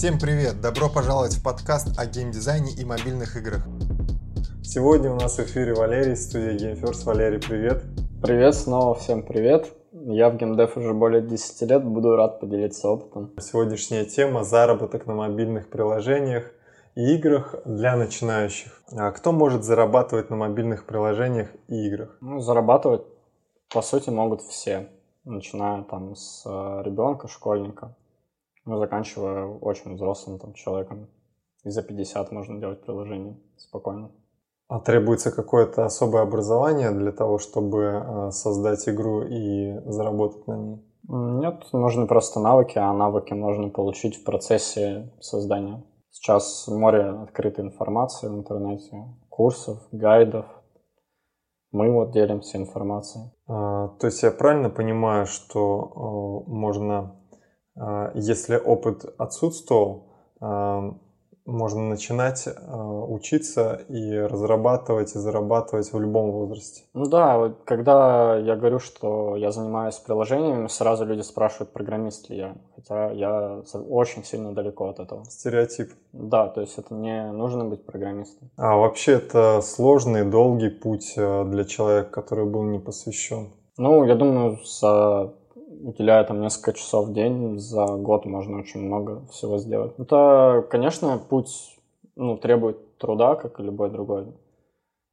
Всем привет! Добро пожаловать в подкаст о геймдизайне и мобильных играх. Сегодня у нас в эфире Валерий, студия GameFirst. Валерий, привет! Привет, снова всем привет! Я в геймдев уже более 10 лет, буду рад поделиться опытом. Сегодняшняя тема – заработок на мобильных приложениях и играх для начинающих. А кто может зарабатывать на мобильных приложениях и играх? Ну, зарабатывать, по сути, могут все, начиная там с э, ребенка, школьника ну, заканчивая очень взрослым там, человеком. И за 50 можно делать приложение спокойно. А требуется какое-то особое образование для того, чтобы э, создать игру и заработать на ней? Нет, нужны просто навыки, а навыки можно получить в процессе создания. Сейчас море открытой информации в интернете, курсов, гайдов. Мы вот делимся информацией. А, то есть я правильно понимаю, что э, можно если опыт отсутствовал, а, можно начинать а, учиться и разрабатывать и зарабатывать в любом возрасте. Ну да, когда я говорю, что я занимаюсь приложениями, сразу люди спрашивают, программист ли я. Хотя я очень сильно далеко от этого. Стереотип. Да, то есть это не нужно быть программистом. А вообще это сложный, долгий путь для человека, который был не посвящен? Ну, я думаю, за уделяя там несколько часов в день, за год можно очень много всего сделать. Это, конечно, путь ну, требует труда, как и любой другой.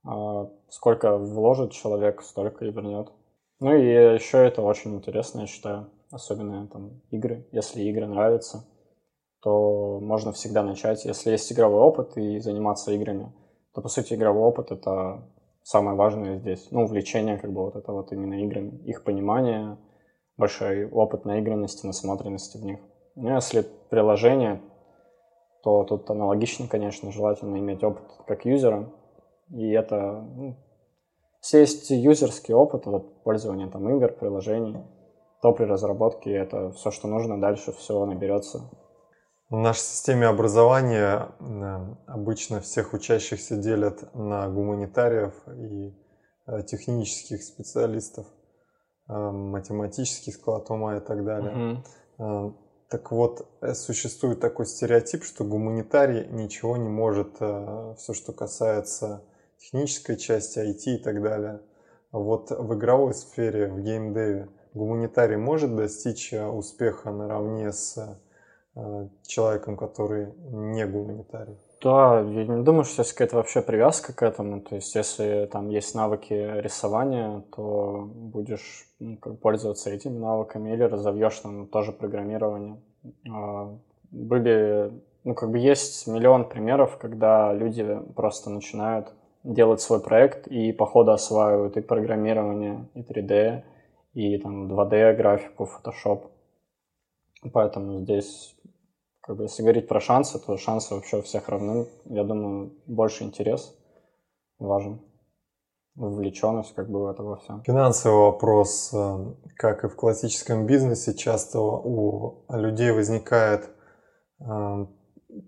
А сколько вложит человек, столько и вернет. Ну и еще это очень интересно, я считаю, особенно там игры. Если игры нравятся, то можно всегда начать. Если есть игровой опыт и заниматься играми, то, по сути, игровой опыт — это самое важное здесь. Ну, увлечение, как бы, вот это вот именно играми, их понимание, большой опыт наигранности, насмотренности в них. Ну, если приложение, то тут аналогично, конечно, желательно иметь опыт как юзера. И это ну, все есть юзерский опыт, вот пользование там игр, приложений, то при разработке это все, что нужно, дальше все наберется. В нашей системе образования обычно всех учащихся делят на гуманитариев и э, технических специалистов. Э, математический склад ума и так далее. Угу. Так вот, э, существует такой стереотип, что гуманитарий ничего не может, все, что касается технической части, IT и так далее. Вот в игровой сфере, в геймдеве, гуманитарий может достичь успеха наравне с человеком, который не гуманитарий? Да, я не думаю, что есть какая-то вообще привязка к этому. То есть, если там есть навыки рисования, то будешь ну, пользоваться этими навыками или разовьешь там тоже программирование. А, были, ну, как бы есть миллион примеров, когда люди просто начинают делать свой проект и по ходу осваивают и программирование, и 3D, и там 2D графику, Photoshop. Поэтому здесь как бы, если говорить про шансы, то шансы вообще у всех равны. Я думаю, больше интерес важен. Вовлеченность как бы в это во всем. Финансовый вопрос, э, как и в классическом бизнесе, часто у людей возникает э,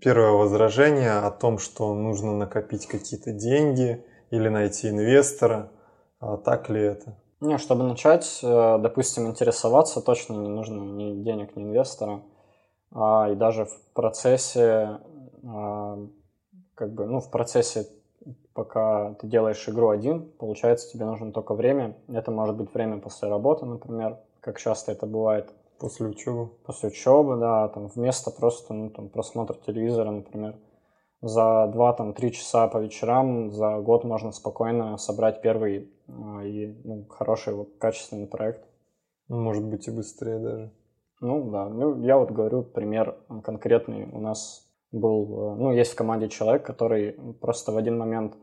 первое возражение о том, что нужно накопить какие-то деньги или найти инвестора. А так ли это? Не, чтобы начать, э, допустим, интересоваться, точно не нужно ни денег, ни инвестора а, и даже в процессе, а, как бы, ну, в процессе, пока ты делаешь игру один, получается, тебе нужно только время. Это может быть время после работы, например, как часто это бывает. После учебы? После учебы, да, там вместо просто, ну, там, просмотра телевизора, например. За 2-3 часа по вечерам за год можно спокойно собрать первый а, и ну, хороший, качественный проект. Может быть и быстрее даже. Ну да, ну я вот говорю пример конкретный. У нас был, э, ну есть в команде человек, который просто в один момент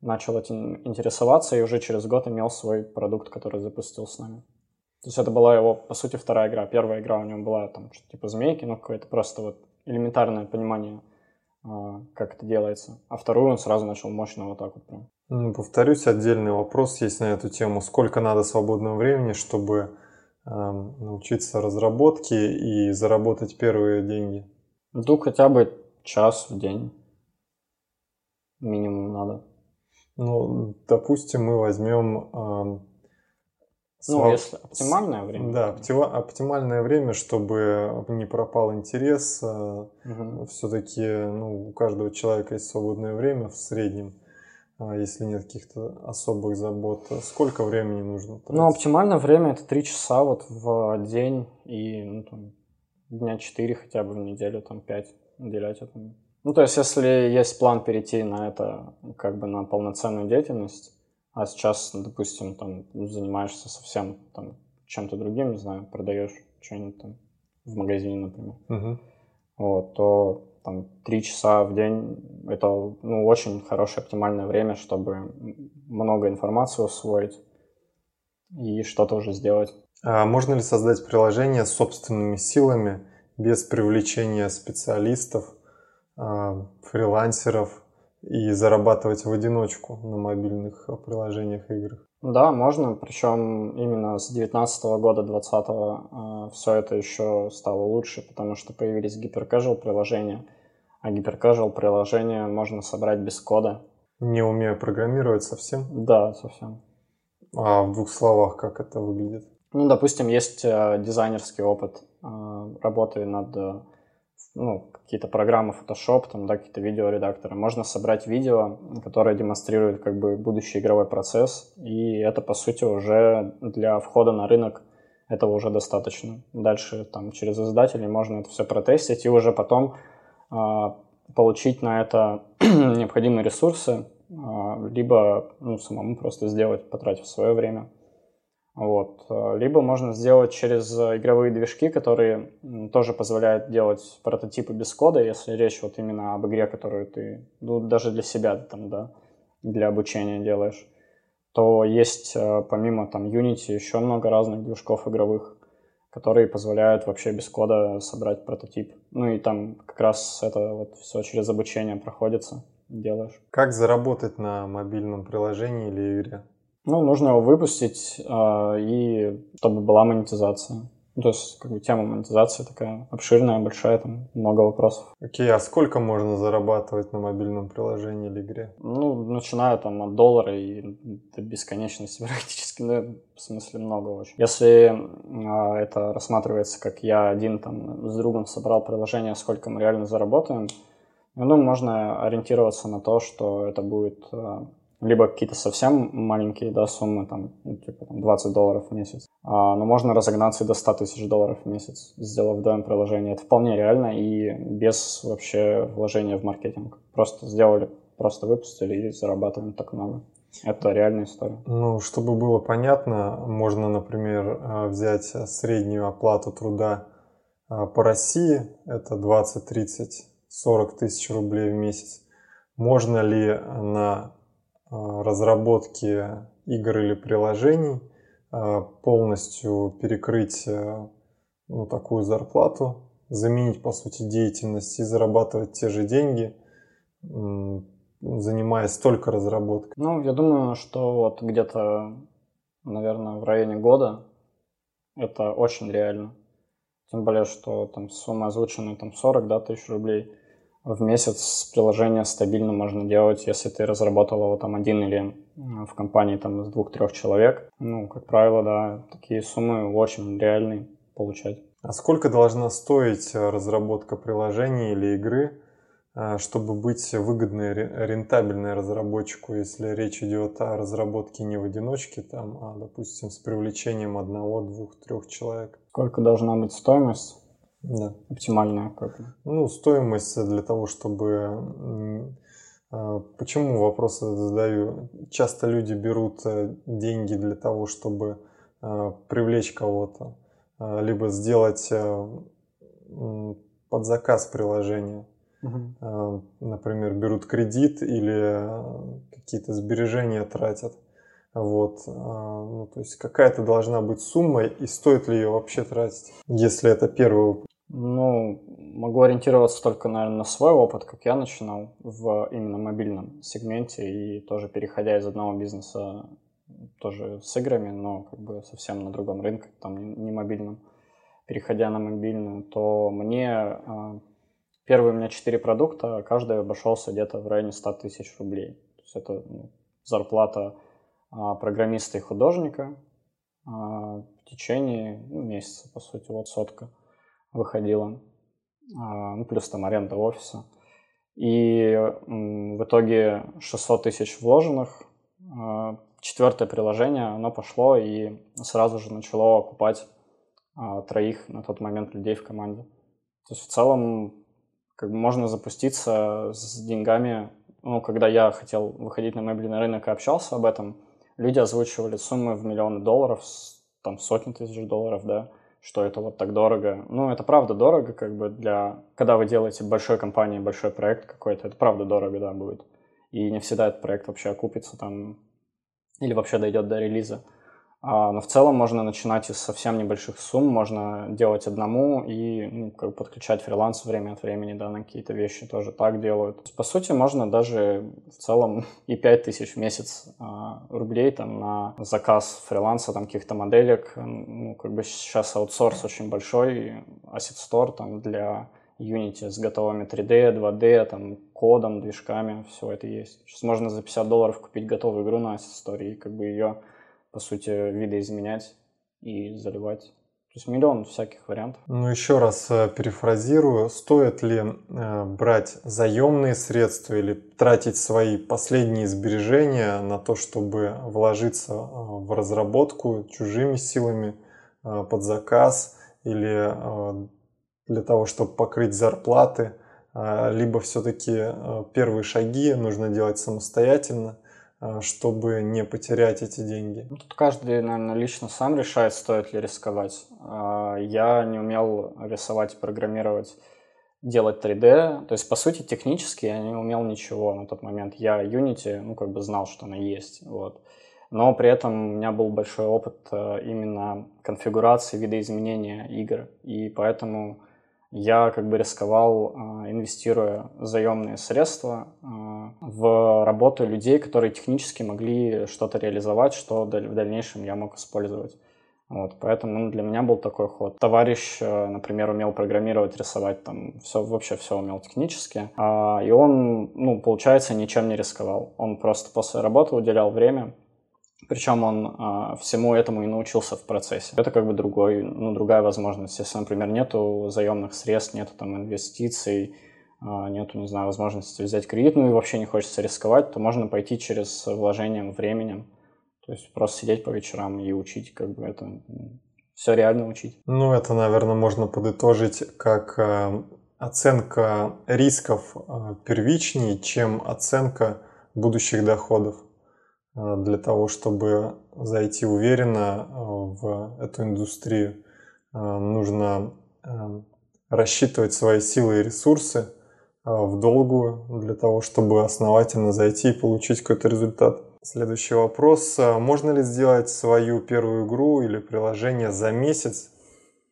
начал этим интересоваться и уже через год имел свой продукт, который запустил с нами. То есть это была его, по сути, вторая игра. Первая игра у него была там что-то типа змейки, ну какое-то просто вот элементарное понимание, а, как это делается. А вторую он сразу начал мощно вот так вот прям. Повторюсь, отдельный вопрос есть на эту тему. Сколько надо свободного времени, чтобы научиться разработке и заработать первые деньги? Ну, хотя бы час в день минимум надо. Ну, допустим, мы возьмем Ну, Слав- если оптимальное время. Да, оптива- оптимальное время, чтобы не пропал интерес. Мгм. Все-таки ну, у каждого человека есть свободное время в среднем, если нет каких-то особых забот. Сколько времени нужно? Ну, тратить? оптимальное время это 3 часа вот в день и ну, там, дня 4 хотя бы в неделю, там 5 уделять этому. Ну, то есть, если есть план перейти на это как бы на полноценную деятельность, а сейчас, допустим, там занимаешься совсем там чем-то другим, не знаю, продаешь что-нибудь там в магазине, например, Мгм. вот, то там три часа в день это ну, очень хорошее оптимальное время, чтобы много информации усвоить и что-то уже сделать. А можно ли создать приложение собственными силами без привлечения специалистов, а, фрилансеров и зарабатывать в одиночку на мобильных приложениях и играх? Да, можно, причем именно с 19 года, 20 все это еще стало лучше, потому что появились гиперкэжуал приложения, а гиперкэжуал приложения можно собрать без кода. Не умея программировать совсем? Да, совсем. А в двух словах, как это выглядит? Ну, допустим, есть э, дизайнерский опыт э, работы над э, ну, какие-то программы Photoshop, там, да, какие-то видеоредакторы. Можно собрать видео, которое демонстрирует как бы будущий игровой процесс, и это, по сути, уже для входа на рынок этого уже достаточно. Дальше там через издателей можно это все протестить и уже потом э, получить на это необходимые ресурсы, э, либо ну, самому просто сделать, потратив свое время. Вот. Либо можно сделать через игровые движки, которые тоже позволяют делать прототипы без кода, если речь вот именно об игре, которую ты ну, даже для себя там, да, для обучения делаешь. То есть помимо там Unity еще много разных движков игровых, которые позволяют вообще без кода собрать прототип. Ну и там как раз это вот все через обучение проходится, делаешь. Как заработать на мобильном приложении или игре? Ну, нужно его выпустить, э, и чтобы была монетизация. Ну, то есть, как бы тема монетизации такая обширная, большая, там много вопросов. Окей, а сколько можно зарабатывать на мобильном приложении или игре? Ну, начиная там от доллара и до бесконечности практически, ну, в смысле много очень. Если э, это рассматривается как я один там с другом собрал приложение, сколько мы реально заработаем, ну, можно ориентироваться на то, что это будет э, либо какие-то совсем маленькие да, суммы, там, ну, типа там 20 долларов в месяц, а, но можно разогнаться и до 100 тысяч долларов в месяц, сделав вдвоем приложение. Это вполне реально и без вообще вложения в маркетинг. Просто сделали, просто выпустили и зарабатываем так много. Это реальная история. Ну, чтобы было понятно, можно, например, взять среднюю оплату труда по России, это 20, 30, 40 тысяч рублей в месяц. Можно ли на разработки игр или приложений полностью перекрыть ну, такую зарплату, заменить, по сути, деятельность и зарабатывать те же деньги, занимаясь только разработкой? Ну, я думаю, что вот где-то, наверное, в районе года это очень реально. Тем более, что там сумма озвученная там 40 да, тысяч рублей – в месяц приложение стабильно можно делать, если ты разработал его там один или в компании там из двух-трех человек. Ну, как правило, да, такие суммы очень реальные получать. А сколько должна стоить разработка приложения или игры, чтобы быть выгодной, рентабельной разработчику, если речь идет о разработке не в одиночке, там, а, допустим, с привлечением одного, двух, трех человек? Сколько должна быть стоимость? Да. Оптимальная как Ну, стоимость для того, чтобы... Почему вопросы задаю? Часто люди берут деньги для того, чтобы привлечь кого-то, либо сделать под заказ приложения. Угу. Например, берут кредит или какие-то сбережения тратят. Вот, ну, то есть какая-то должна быть сумма, и стоит ли ее вообще тратить, если это первый ну, могу ориентироваться только, наверное, на свой опыт, как я начинал в именно мобильном сегменте и тоже переходя из одного бизнеса тоже с играми, но как бы совсем на другом рынке, там не, мобильном, переходя на мобильную, то мне э, первые у меня четыре продукта, каждый обошелся где-то в районе 100 тысяч рублей. То есть это ну, зарплата э, программиста и художника, в течение ну, месяца, по сути, вот сотка выходила. Ну, плюс там аренда офиса. И в итоге 600 тысяч вложенных. Четвертое приложение, оно пошло и сразу же начало окупать троих на тот момент людей в команде. То есть в целом как бы можно запуститься с деньгами. Ну, когда я хотел выходить на мобильный рынок и общался об этом, люди озвучивали суммы в миллионы долларов, там сотни тысяч долларов, да, что это вот так дорого. Ну, это правда дорого, как бы для... Когда вы делаете большой компании, большой проект какой-то, это правда дорого, да, будет. И не всегда этот проект вообще окупится там или вообще дойдет до релиза. А, но в целом можно начинать из совсем небольших сумм, можно делать одному и ну, как бы подключать фриланс время от времени, да, на какие-то вещи тоже так делают. По сути, можно даже в целом и 5000 в месяц а, рублей там на заказ фриланса, там каких-то моделек. Ну, как бы сейчас аутсорс очень большой, Asset Store там для Unity с готовыми 3D, 2D, там, кодом, движками, все это есть. Сейчас можно за 50 долларов купить готовую игру на Asset Store и как бы ее по сути, видоизменять и заливать. То есть миллион всяких вариантов. Ну, еще раз э, перефразирую. Стоит ли э, брать заемные средства или тратить свои последние сбережения на то, чтобы вложиться э, в разработку чужими силами под заказ или для того, чтобы покрыть зарплаты? Либо все-таки первые шаги нужно делать самостоятельно – чтобы не потерять эти деньги? Ну, тут каждый, наверное, лично сам решает, стоит ли рисковать. А, я не умел рисовать, программировать, делать 3D. То есть, по сути, технически я не умел ничего на тот момент. Я Unity, ну, как бы знал, что она есть. Вот. Но при этом у меня был большой опыт а, именно конфигурации, видоизменения игр. И поэтому я как бы рисковал, а, инвестируя заемные средства а, в работу людей, которые технически могли что-то реализовать, что в дальнейшем я мог использовать. Вот, поэтому ну, для меня был такой ход. Товарищ, э, например, умел программировать, рисовать, там все вообще все умел технически, а, и он, ну, получается, ничем не рисковал. Он просто после работы уделял время причем он э, всему этому и научился в процессе. Это как бы другой, ну, другая возможность. Если, например, нету заемных средств, нету там инвестиций, э, нету, не знаю, возможности взять кредит, ну и вообще не хочется рисковать, то можно пойти через вложением временем. То есть просто сидеть по вечерам и учить, как бы это все реально учить. Ну, это, наверное, можно подытожить как э, оценка рисков э, первичнее, чем оценка будущих доходов. Э, для того, чтобы зайти уверенно э, в эту индустрию, э, нужно рассчитывать свои силы и ресурсы в долгую для того, чтобы основательно зайти и получить какой-то результат. Следующий вопрос. Можно ли сделать свою первую игру или приложение за месяц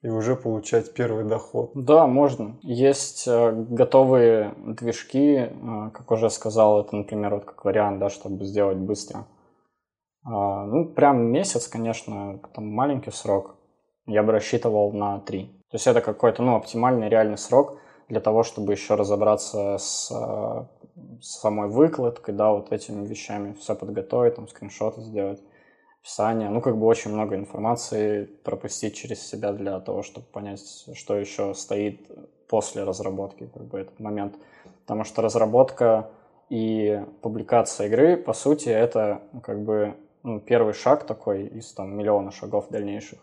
и уже получать первый доход? Да, можно. Есть готовые движки, как уже сказал, это, например, вот как вариант, да, чтобы сделать быстро. А, ну, прям месяц, конечно, там маленький срок. Я бы рассчитывал на три. То есть это какой-то, ну, оптимальный реальный срок для того, чтобы еще разобраться с, с самой выкладкой, да, вот этими вещами, все подготовить, там, скриншоты сделать, описание. Ну, как бы очень много информации пропустить через себя для того, чтобы понять, что еще стоит после разработки, как бы этот момент. Потому что разработка и публикация игры, по сути, это как бы ну, первый шаг такой из там миллиона шагов дальнейших.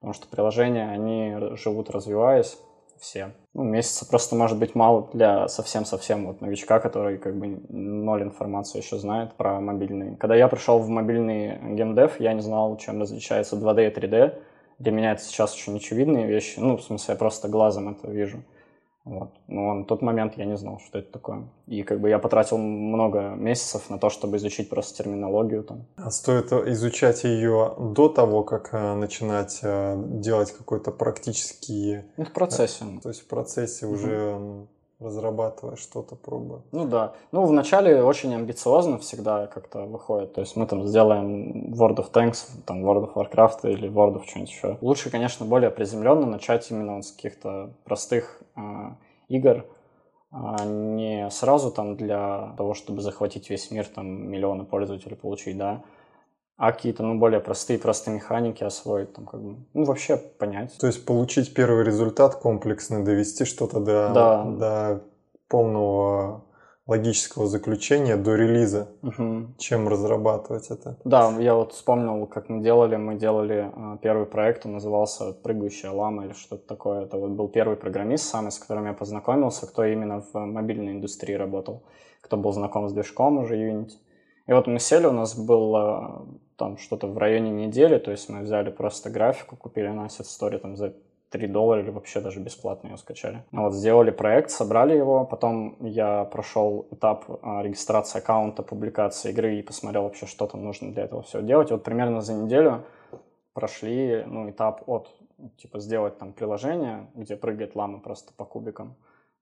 Потому что приложения, они живут развиваясь все. Ну, месяца просто может быть мало для совсем-совсем вот новичка, который как бы ноль информации еще знает про мобильные. Когда я пришел в мобильный геймдев, я не знал, чем различается 2D и 3D. Для меня это сейчас очень очевидные вещи. Ну, в смысле, я просто глазом это вижу. Вот. Но на тот момент я не знал, что это такое. И как бы я потратил много месяцев на то, чтобы изучить просто терминологию там. А стоит изучать ее до того, как э, начинать э, делать какой-то практический... Ну, в процессе. То есть в процессе угу. уже разрабатывая что-то, пробуя. Ну да. Ну, вначале очень амбициозно всегда как-то выходит. То есть мы там сделаем World of Tanks, там World of Warcraft или World of что-нибудь еще. Лучше, конечно, более приземленно начать именно с каких-то простых э, игр, а не сразу там для того, чтобы захватить весь мир, там миллионы пользователей получить, да, а какие-то, ну, более простые просто механики освоить, там, как бы, ну, вообще понять. То есть получить первый результат комплексно, довести что-то до, Да. до полного логического заключения, до релиза, Мгм. чем разрабатывать это. Да, я вот вспомнил, как мы делали. Мы делали э, первый проект, он назывался «Прыгающая лама» или что-то такое. Это вот был первый программист самый, с которым я познакомился, кто именно в мобильной индустрии работал, кто был знаком с движком уже Unity. И вот мы сели, у нас было там что-то в районе недели, то есть мы взяли просто графику, купили на Asset Story там за 3 доллара или вообще даже бесплатно ее скачали. Ну Вот, сделали проект, собрали его, потом я прошел этап а, регистрации аккаунта, публикации игры и посмотрел вообще, что там нужно для этого все делать. И вот примерно за неделю прошли, ну, этап от, типа, сделать там приложение, где прыгает лама просто по кубикам,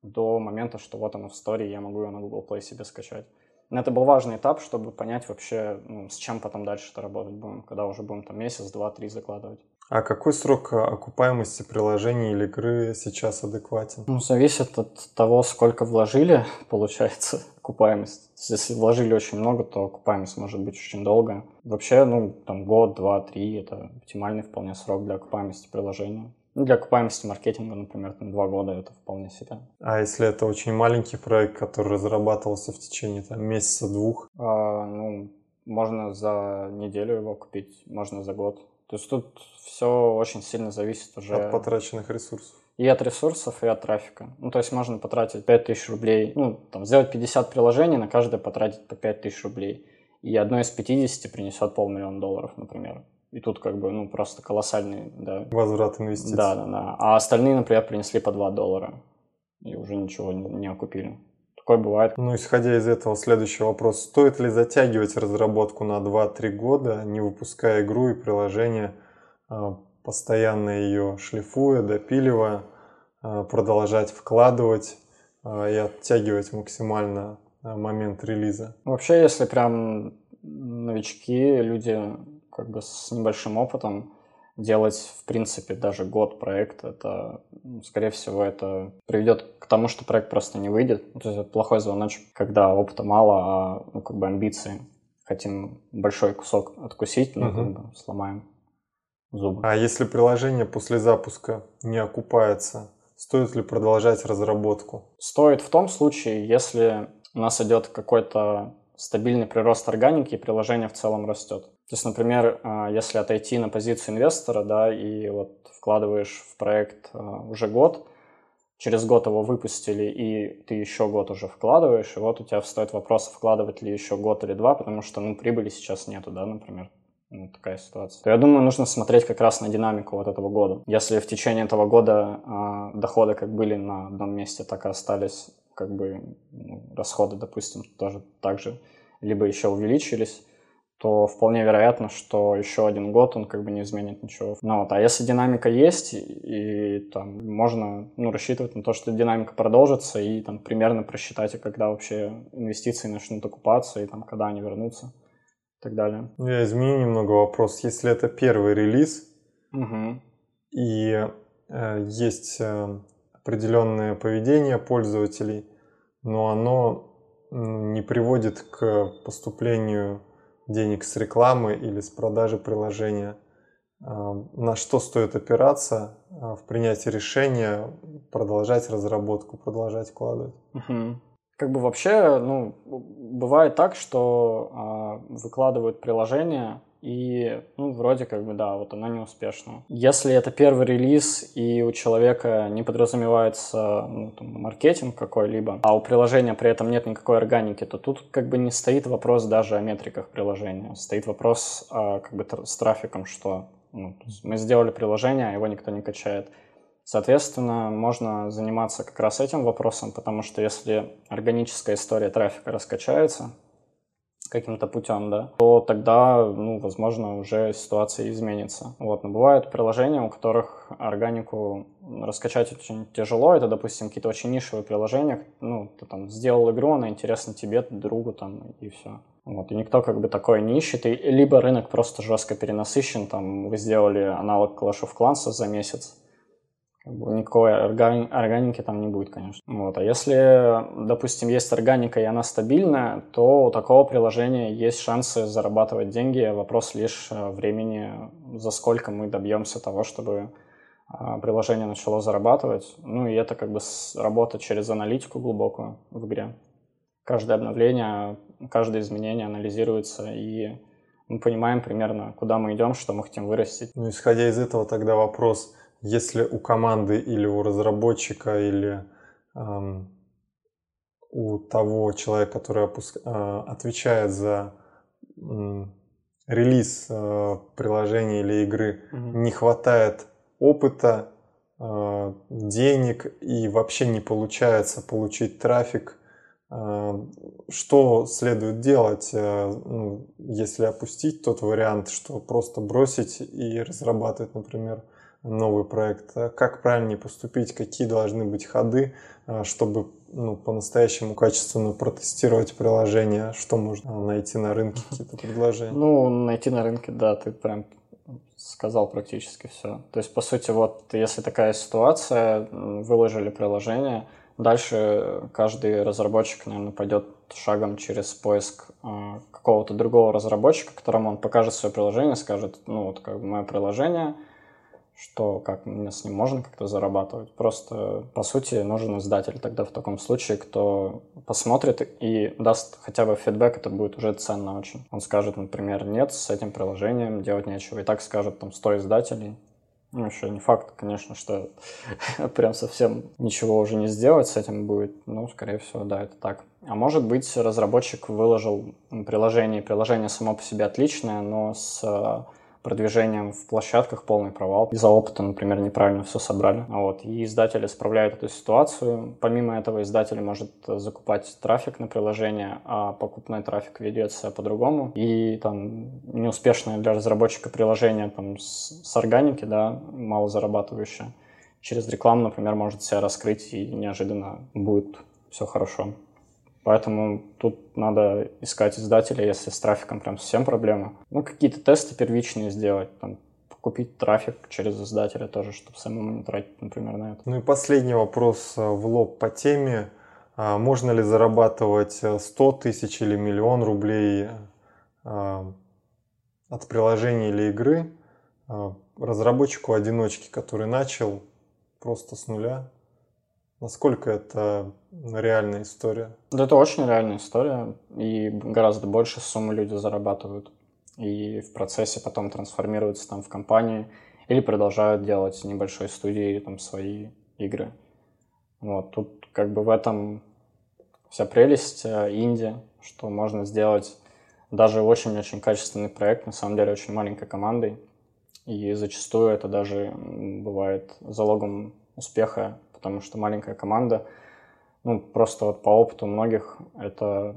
до момента, что вот оно в истории, я могу ее на Google Play себе скачать. Но это был важный этап, чтобы понять вообще, ну, с чем потом дальше это работать будем, когда уже будем там месяц, два, три закладывать. А какой срок а, окупаемости приложения или игры сейчас адекватен? Ну, зависит от того, сколько вложили, получается, окупаемость. Если вложили очень много, то окупаемость может быть очень долгая. Вообще, ну, там год, два, три – это оптимальный вполне срок для окупаемости приложения. Ну, для окупаемости маркетинга, например, там два года – это вполне себе. А если это очень маленький проект, который разрабатывался в течение там, месяца-двух? А, ну, можно за неделю его купить, можно за год. То есть тут все очень сильно зависит уже От потраченных ресурсов. и от ресурсов, и от трафика. Ну, то есть можно потратить 5000 рублей, ну, там, сделать 50 приложений, на каждое потратить по 5000 рублей. И одно из 50 принесет полмиллиона долларов, например. И тут как бы, ну, просто колоссальный, да. Возврат инвестиций. Да, да, да. А остальные, например, принесли по 2 доллара. И уже ничего не, не окупили. Такое бывает. Ну, исходя из этого, следующий вопрос. Стоит ли затягивать разработку на 2-3 года, не выпуская игру и приложение, а, постоянно ее шлифуя, допиливая, а, продолжать вкладывать а, и оттягивать максимально момент релиза? Вообще, если прям новички, люди как бы с небольшим опытом, делать, в принципе, даже год проект, это, скорее всего, это приведет к тому, что проект просто не выйдет. Ну, То есть это плохой звоночек, когда опыта мало, а ну, как бы амбиции. Хотим большой кусок откусить, ну, как Мгм. бы сломаем зубы. А если приложение после запуска не окупается, стоит ли продолжать разработку? Стоит в том случае, если у нас идет какой-то стабильный прирост органики, и приложение в целом растет. То есть, например, а, если отойти на позицию инвестора, да, и вот вкладываешь в проект а, уже год, через год его выпустили, и ты еще год уже вкладываешь, и вот у тебя встает вопрос, вкладывать ли еще год или два, потому что, ну, прибыли сейчас нету, да, например. Ну, такая ситуация. То я думаю, нужно смотреть как раз на динамику вот этого года. Если в течение этого года а, доходы как были на одном месте, так и остались, как бы ну, расходы, допустим, тоже так же, либо еще увеличились, то вполне вероятно, что еще один год он как бы не изменит ничего. Ну, вот, а если динамика есть, и, и там можно ну, рассчитывать на то, что динамика продолжится, и там примерно просчитать, когда вообще инвестиции начнут окупаться, и там когда они вернутся, и так далее. Я изменю немного вопрос. Если это первый релиз, Мгм. и э, есть э, определенное поведение пользователей, но оно не приводит к поступлению денег с рекламы или с продажи приложения. А, На что стоит опираться а, в принятии решения продолжать разработку, продолжать вкладывать? Мгм. Как бы вообще, ну, бывает так, что а, выкладывают приложение и, ну, вроде как бы, да, вот оно не успешно. Если это первый релиз и у человека не подразумевается ну, там, маркетинг какой-либо, а у приложения при этом нет никакой органики, то тут как бы не стоит вопрос даже о метриках приложения. Стоит вопрос а, как бы с трафиком, что ну, мы сделали приложение, а его никто не качает. Соответственно, можно заниматься как раз этим вопросом, потому что если органическая история трафика раскачается каким-то путем, да, то тогда, ну, возможно, уже ситуация изменится. Вот, но бывают приложения, у которых органику раскачать очень тяжело. Это, допустим, какие-то очень нишевые приложения. Ну, ты там сделал игру, она интересна тебе, другу там, и все. Вот, и никто как бы такое не ищет, и либо рынок просто жестко перенасыщен, там, вы сделали аналог Clash of Clans за месяц, как бы никакой органи- органики там не будет, конечно. Вот. А если, допустим, есть органика и она стабильная, то у такого приложения есть шансы зарабатывать деньги. Вопрос лишь э, времени, за сколько мы добьемся того, чтобы а, приложение начало зарабатывать. Ну и это как бы работа через аналитику глубокую в игре. Каждое обновление, каждое изменение анализируется, и мы понимаем примерно, куда мы идем, что мы хотим вырастить. Ну, исходя из этого, тогда вопрос, если у команды или у разработчика, или эм, у того человека, который опуск... э, отвечает за э, релиз э, приложения или игры, mm-hmm. не хватает опыта, э, денег и вообще не получается получить трафик, э, что следует делать, э, ну, если опустить тот вариант, что просто бросить и разрабатывать, например, новый проект? Как правильнее поступить? Какие должны быть ходы, чтобы ну, по-настоящему качественно протестировать приложение? Что можно найти на рынке, какие-то предложения? Ну, найти на рынке, да, ты прям сказал практически все. То есть, по сути, вот если такая ситуация, выложили приложение, дальше каждый разработчик, наверное, пойдет шагом через поиск какого-то другого разработчика, которому он покажет свое приложение, скажет, ну вот как бы мое приложение – что как с ним можно как-то зарабатывать. Просто, по сути, нужен издатель тогда в таком случае, кто посмотрит и даст хотя бы фидбэк, это будет уже ценно очень. Он скажет, например, нет, с этим приложением делать нечего. И так скажет там 100 издателей. Ну, еще не факт, конечно, что прям совсем ничего уже не сделать с этим будет. Ну, скорее всего, да, это так. А может быть, разработчик выложил приложение, приложение само по себе отличное, но с продвижением в площадках полный провал. Из-за опыта, например, неправильно все собрали. Вот. И издатели исправляют эту ситуацию. Помимо этого, издатель может закупать трафик на приложение, а покупной трафик ведется по-другому. И там неуспешное для разработчика приложение там, с, с органики, да, мало зарабатывающее, через рекламу, например, может себя раскрыть и неожиданно будет все хорошо. Поэтому тут надо искать издателя, если с трафиком прям совсем проблема. Ну, какие-то тесты первичные сделать, там, купить трафик через издателя тоже, чтобы самому не тратить, например, на это. Ну и последний вопрос э, в лоб по теме. А можно ли зарабатывать 100 э, тысяч или миллион рублей э, от приложения или игры разработчику-одиночке, который начал просто с нуля? Насколько это реальная история? Да, это очень реальная история, и гораздо больше суммы люди зарабатывают. И в процессе потом трансформируются там в компании или продолжают делать небольшой студии там свои игры. Вот, тут как бы в этом вся прелесть э, инди, что можно сделать даже очень-очень качественный проект, на самом деле очень маленькой командой. И зачастую это даже бывает залогом успеха потому что маленькая команда, ну, просто вот по опыту многих это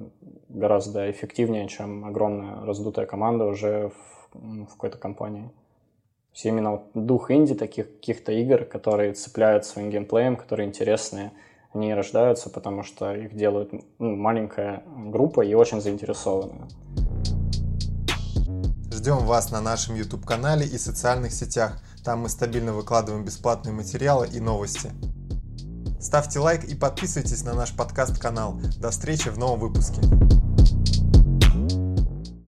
гораздо эффективнее, чем огромная раздутая команда уже в, ну, в какой-то компании. То есть именно вот дух инди, таких каких-то игр, которые цепляют своим геймплеем, которые интересные, они рождаются, потому что их делают ну, маленькая группа и очень заинтересованная. Ждем вас на нашем YouTube-канале и социальных сетях. Там мы стабильно выкладываем бесплатные материалы и новости. Ставьте лайк и подписывайтесь на наш подкаст-канал. До встречи в новом выпуске.